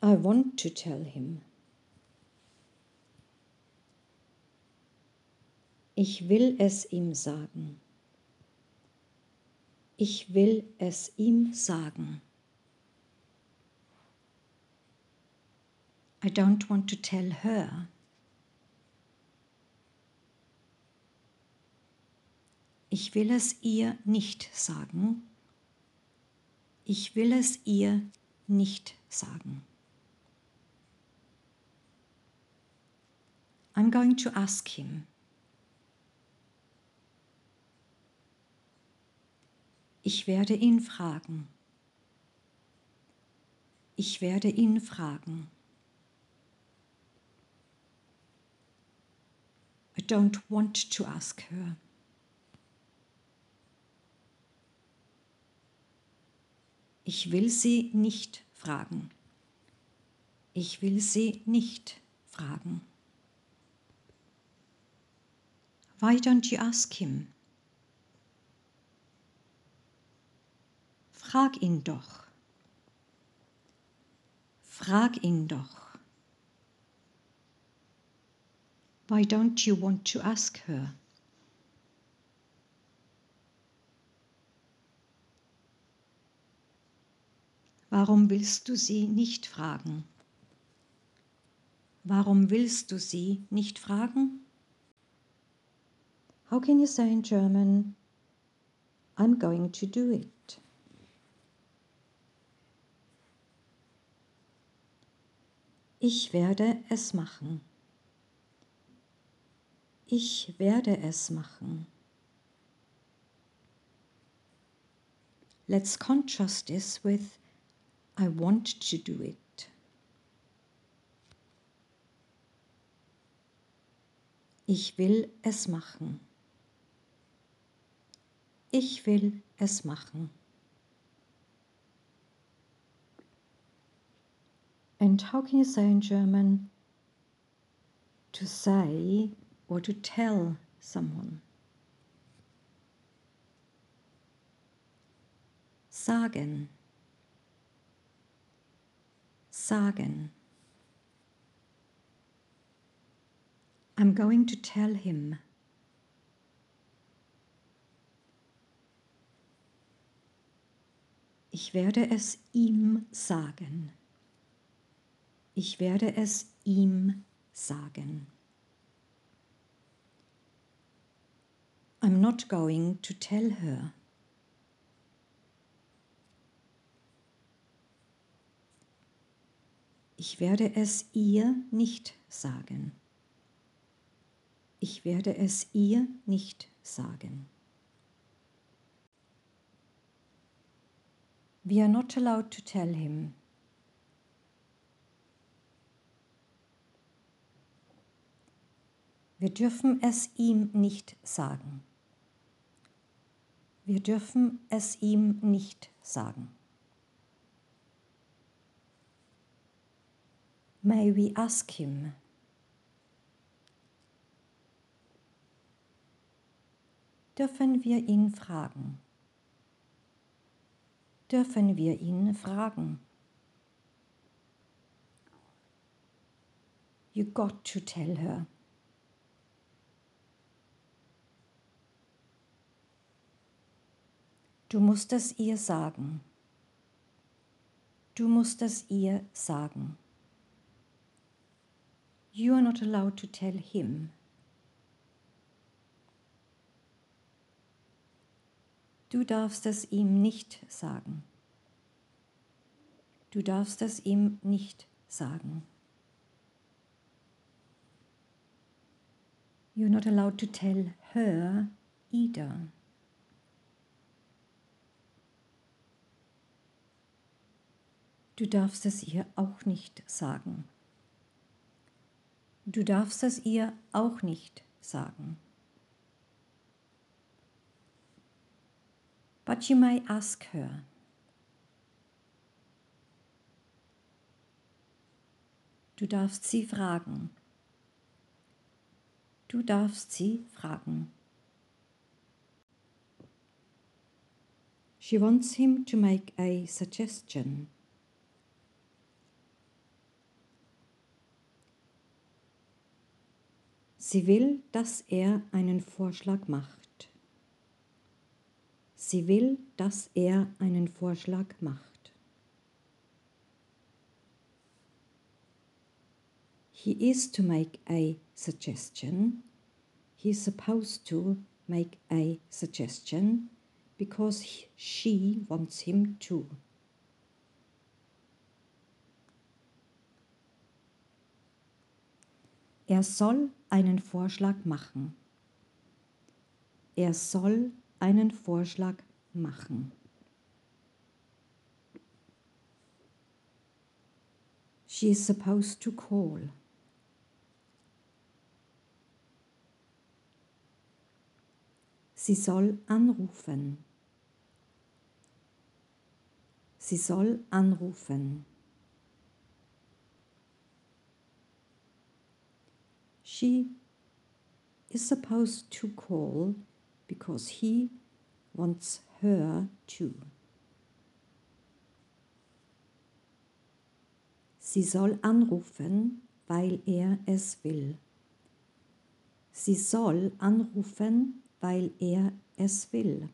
I want to tell him. Ich will es ihm sagen. Ich will es ihm sagen. I don't want to tell her. Ich will es ihr nicht sagen. Ich will es ihr nicht sagen. I'm going to ask him. Ich werde ihn fragen. Ich werde ihn fragen. I don't want to ask her. Ich will sie nicht fragen. Ich will sie nicht fragen. Why don't you ask him? Frag ihn doch. Frag ihn doch. Why don't you want to ask her? Warum willst du sie nicht fragen? Warum willst du sie nicht fragen? How can you say in German, I'm going to do it? Ich werde es machen. Ich werde es machen. Let's contrast this with I want to do it. Ich will es machen. Ich will es machen. And how can you say in German to say or to tell someone? Sagen. sagen. I'm going to tell him. Ich werde es ihm sagen. Ich werde es ihm sagen. I'm not going to tell her. Ich werde es ihr nicht sagen. Ich werde es ihr nicht sagen. We are not allowed to tell him. Wir dürfen es ihm nicht sagen. Wir dürfen es ihm nicht sagen. May we ask him? Dürfen wir ihn fragen? Dürfen wir ihn fragen? You got to tell her. Du musst es ihr sagen. Du musst es ihr sagen. You are not allowed to tell him. Du darfst es ihm nicht sagen. Du darfst es ihm nicht sagen. You're not allowed to tell her either. Du darfst es ihr auch nicht sagen. Du darfst es ihr auch nicht sagen. but you may ask her. Du darfst sie fragen. Du darfst sie fragen. She wants him to make a suggestion. Sie will, dass er einen Vorschlag macht. Sie will, dass er einen Vorschlag macht. He is to make a suggestion. He is supposed to make a suggestion because she wants him to. Er soll einen Vorschlag machen. Er soll einen Vorschlag machen. She is supposed to call. Sie soll anrufen. Sie soll anrufen. She is supposed to call because he wants her to. Sie soll anrufen, weil er es will. Sie soll anrufen, weil er es will.